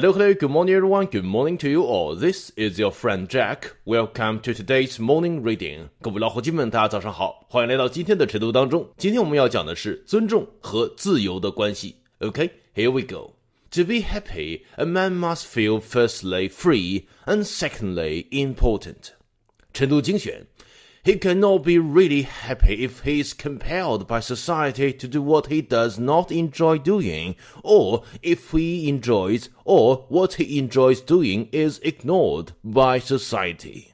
Hello, hello, good morning, everyone. Good morning to you all. This is your friend Jack. Welcome to today's morning reading. 各位老伙计们，大家早上好，欢迎来到今天的晨读当中。今天我们要讲的是尊重和自由的关系。Okay, here we go. To be happy, a man must feel firstly free and secondly important. 晨读精选 he cannot be really happy if he is compelled by society to do what he does not enjoy doing, or if he enjoys or what he enjoys doing is ignored by society.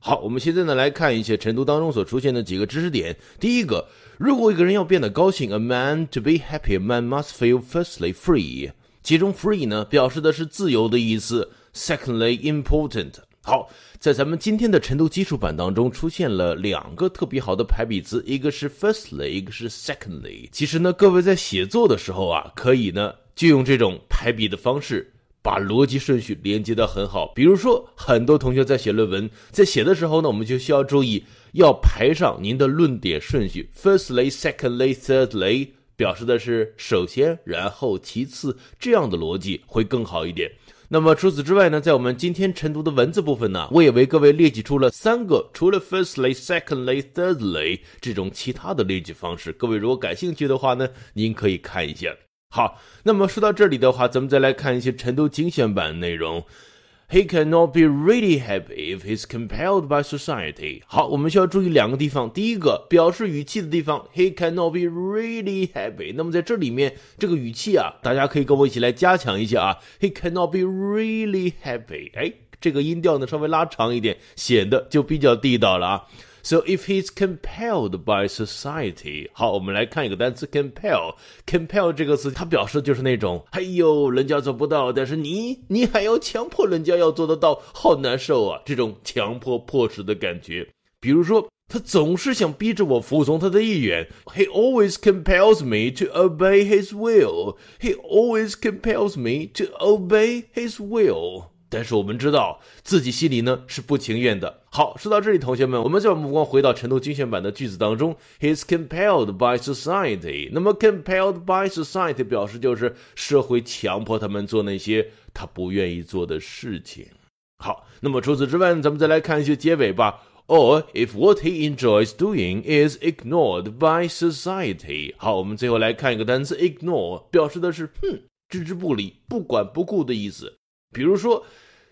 好，我们现在呢来看一些晨读当中所出现的几个知识点。第一个，如果一个人要变得高兴，a man to be happy, a man must feel firstly free。其中 free 呢表示的是自由的意思，secondly important。 好，在咱们今天的晨读基础版当中出现了两个特别好的排比词，一个是 firstly，一个是 secondly。其实呢，各位在写作的时候啊，可以呢就用这种排比的方式，把逻辑顺序连接的很好。比如说，很多同学在写论文，在写的时候呢，我们就需要注意要排上您的论点顺序，firstly，secondly，thirdly，表示的是首先，然后，其次，这样的逻辑会更好一点。那么除此之外呢，在我们今天晨读的文字部分呢，我也为各位列举出了三个除了 firstly、secondly、thirdly 这种其他的列举方式。各位如果感兴趣的话呢，您可以看一下。好，那么说到这里的话，咱们再来看一些晨读精选版内容。He cannot be really happy if he's compelled by society。好，我们需要注意两个地方。第一个，表示语气的地方，He cannot be really happy。那么在这里面，这个语气啊，大家可以跟我一起来加强一下啊。He cannot be really happy。哎，这个音调呢稍微拉长一点，显得就比较地道了啊。So if he's compelled by society，好，我们来看一个单词 compel。compel 这个词，它表示就是那种，哎呦，人家做不到，但是你，你还要强迫人家要做得到，好难受啊！这种强迫迫使的感觉。比如说，他总是想逼着我服从他的意愿。He always compels me to obey his will. He always compels me to obey his will. 但是我们知道自己心里呢是不情愿的。好，说到这里，同学们，我们再把目光回到成都精选版的句子当中。He is compelled by society。那么，compelled by society 表示就是社会强迫他们做那些他不愿意做的事情。好，那么除此之外，咱们再来看一些结尾吧。Or if what he enjoys doing is ignored by society。好，我们最后来看一个单词，ignore，表示的是哼，置之不理、不管不顾的意思。比如说，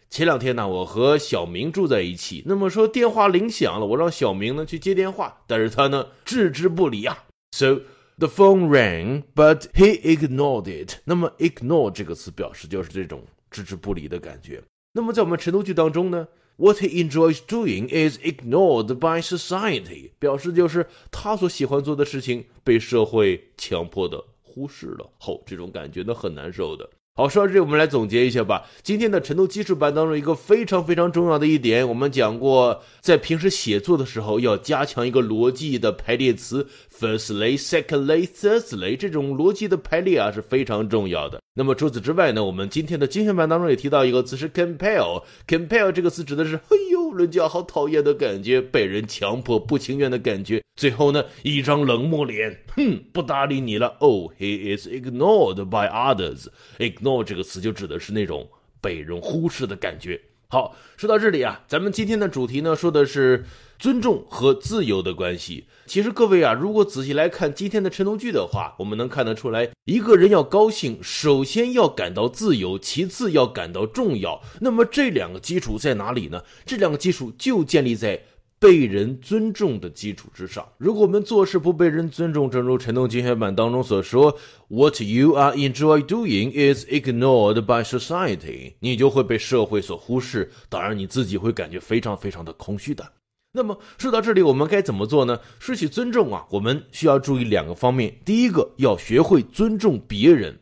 前两天呢，我和小明住在一起。那么说，电话铃响了，我让小明呢去接电话，但是他呢置之不理啊。So the phone rang, but he ignored it。那么 ignore 这个词表示就是这种置之不理的感觉。那么在我们晨读句当中呢，What he enjoys doing is ignored by society，表示就是他所喜欢做的事情被社会强迫的忽视了。吼这种感觉呢很难受的。好，说到这里，我们来总结一下吧。今天的晨读基础班当中，一个非常非常重要的一点，我们讲过，在平时写作的时候，要加强一个逻辑的排列词，firstly、secondly、thirdly，这种逻辑的排列啊是非常重要的。那么除此之外呢，我们今天的精选版当中也提到一个词是 compel。compel 这个词指的是，嘿，人家好讨厌的感觉，被人强迫、不情愿的感觉。最后呢，一张冷漠脸，哼，不搭理你了。Oh, he is ignored by others. ignore 这个词就指的是那种被人忽视的感觉。好，说到这里啊，咱们今天的主题呢，说的是尊重和自由的关系。其实各位啊，如果仔细来看今天的晨读句的话，我们能看得出来，一个人要高兴，首先要感到自由，其次要感到重要。那么这两个基础在哪里呢？这两个基础就建立在。被人尊重的基础之上，如果我们做事不被人尊重，正如陈东精选版当中所说，What you are enjoy doing is ignored by society，你就会被社会所忽视，当然你自己会感觉非常非常的空虚的。那么说到这里，我们该怎么做呢？说起尊重啊，我们需要注意两个方面，第一个要学会尊重别人。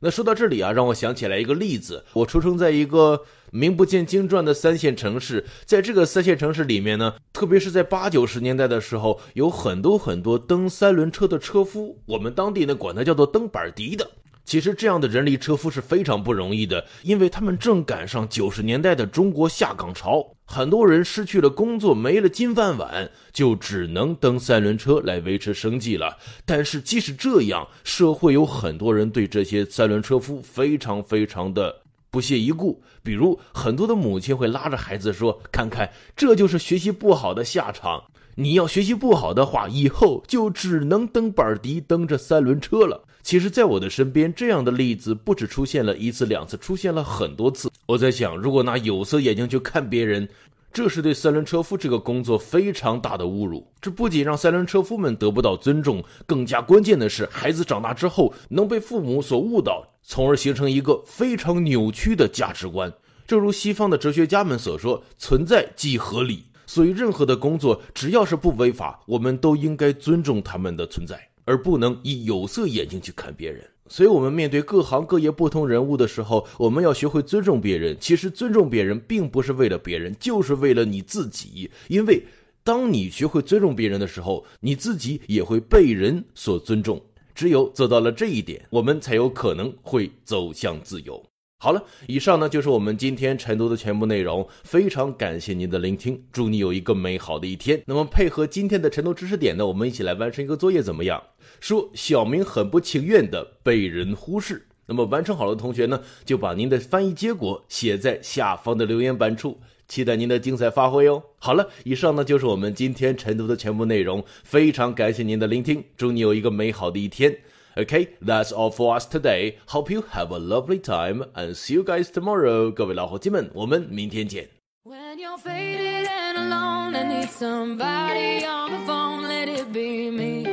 那说到这里啊，让我想起来一个例子。我出生在一个名不见经传的三线城市，在这个三线城市里面呢，特别是在八九十年代的时候，有很多很多蹬三轮车的车夫，我们当地呢管他叫做蹬板迪的。其实这样的人力车夫是非常不容易的，因为他们正赶上九十年代的中国下岗潮，很多人失去了工作，没了金饭碗，就只能蹬三轮车来维持生计了。但是即使这样，社会有很多人对这些三轮车夫非常非常的不屑一顾。比如，很多的母亲会拉着孩子说：“看看，这就是学习不好的下场。你要学习不好的话，以后就只能蹬板儿迪、蹬着三轮车了。”其实，在我的身边，这样的例子不止出现了一次两次，出现了很多次。我在想，如果拿有色眼镜去看别人，这是对三轮车夫这个工作非常大的侮辱。这不仅让三轮车夫们得不到尊重，更加关键的是，孩子长大之后能被父母所误导，从而形成一个非常扭曲的价值观。正如西方的哲学家们所说：“存在即合理。”所以，任何的工作只要是不违法，我们都应该尊重他们的存在。而不能以有色眼镜去看别人，所以，我们面对各行各业不同人物的时候，我们要学会尊重别人。其实，尊重别人并不是为了别人，就是为了你自己。因为，当你学会尊重别人的时候，你自己也会被人所尊重。只有做到了这一点，我们才有可能会走向自由。好了，以上呢就是我们今天晨读的全部内容。非常感谢您的聆听，祝你有一个美好的一天。那么配合今天的晨读知识点呢，我们一起来完成一个作业，怎么样？说小明很不情愿的被人忽视。那么完成好了的同学呢，就把您的翻译结果写在下方的留言板处，期待您的精彩发挥哦。好了，以上呢就是我们今天晨读的全部内容。非常感谢您的聆听，祝你有一个美好的一天。Okay, that's all for us today. Hope you have a lovely time and see you guys tomorrow. 各位老伙计们，我们明天见。When you're faded and alone and need somebody on the phone, let it be me.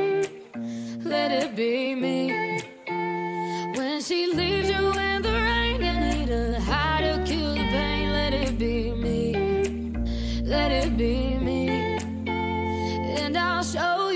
Let it be me. When she leaves you in the rain and need a high to kill the pain, let it be me. Let it be me. And I'll show